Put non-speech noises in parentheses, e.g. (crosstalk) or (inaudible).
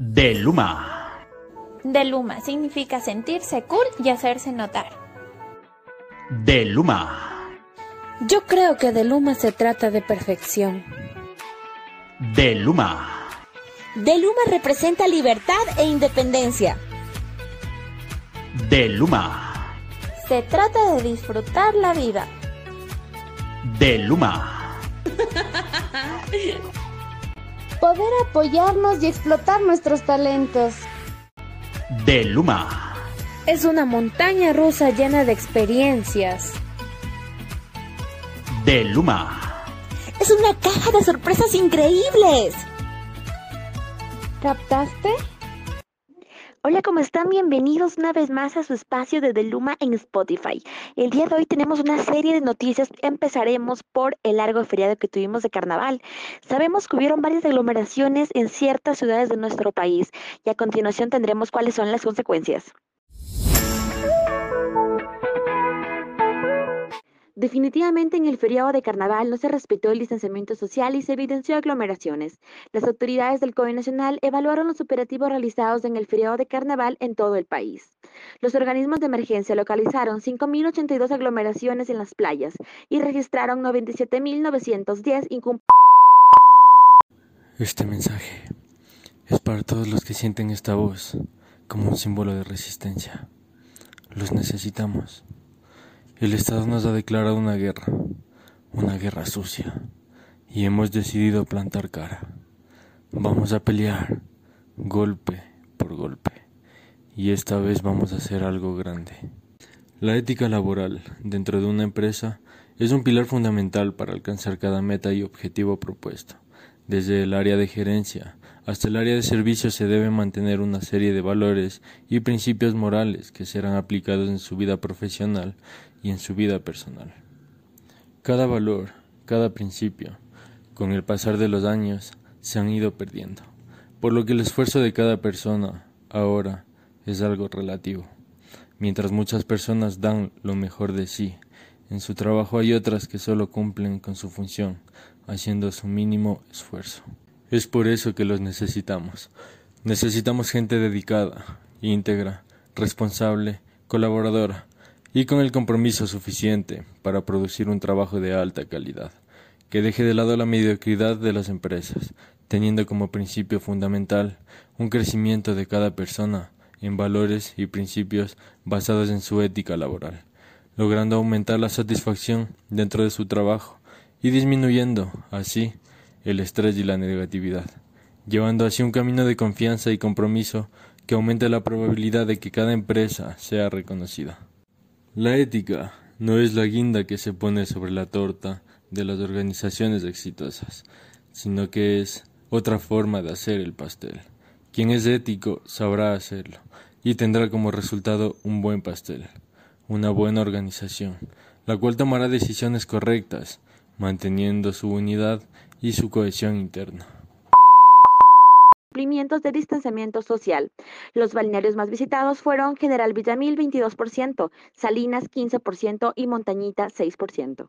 De Luma. De Luma significa sentirse cool y hacerse notar. De Luma. Yo creo que de Luma se trata de perfección. De Luma. De Luma representa libertad e independencia. De Luma. Se trata de disfrutar la vida. De Luma. (laughs) Poder apoyarnos y explotar nuestros talentos. De Luma. Es una montaña rusa llena de experiencias. De Luma. Es una caja de sorpresas increíbles. ¿Captaste? Hola, ¿cómo están? Bienvenidos una vez más a su espacio de Deluma en Spotify. El día de hoy tenemos una serie de noticias. Empezaremos por el largo feriado que tuvimos de carnaval. Sabemos que hubieron varias aglomeraciones en ciertas ciudades de nuestro país y a continuación tendremos cuáles son las consecuencias. Definitivamente en el feriado de carnaval no se respetó el distanciamiento social y se evidenció aglomeraciones. Las autoridades del COE Nacional evaluaron los operativos realizados en el feriado de carnaval en todo el país. Los organismos de emergencia localizaron 5.082 aglomeraciones en las playas y registraron 97.910 incumplimientos. Este mensaje es para todos los que sienten esta voz como un símbolo de resistencia. Los necesitamos. El Estado nos ha declarado una guerra, una guerra sucia, y hemos decidido plantar cara. Vamos a pelear, golpe por golpe, y esta vez vamos a hacer algo grande. La ética laboral dentro de una empresa es un pilar fundamental para alcanzar cada meta y objetivo propuesto. Desde el área de gerencia hasta el área de servicio se debe mantener una serie de valores y principios morales que serán aplicados en su vida profesional y en su vida personal. Cada valor, cada principio, con el pasar de los años, se han ido perdiendo, por lo que el esfuerzo de cada persona ahora es algo relativo. Mientras muchas personas dan lo mejor de sí, en su trabajo hay otras que solo cumplen con su función, haciendo su mínimo esfuerzo. Es por eso que los necesitamos. Necesitamos gente dedicada, íntegra, responsable, colaboradora, y con el compromiso suficiente para producir un trabajo de alta calidad, que deje de lado la mediocridad de las empresas, teniendo como principio fundamental un crecimiento de cada persona en valores y principios basados en su ética laboral, logrando aumentar la satisfacción dentro de su trabajo y disminuyendo, así, el estrés y la negatividad, llevando así un camino de confianza y compromiso que aumente la probabilidad de que cada empresa sea reconocida. La ética no es la guinda que se pone sobre la torta de las organizaciones exitosas, sino que es otra forma de hacer el pastel. Quien es ético sabrá hacerlo y tendrá como resultado un buen pastel, una buena organización, la cual tomará decisiones correctas, manteniendo su unidad y su cohesión interna cumplimientos de distanciamiento social. Los balnearios más visitados fueron General Villamil 22%, Salinas 15% y Montañita 6%.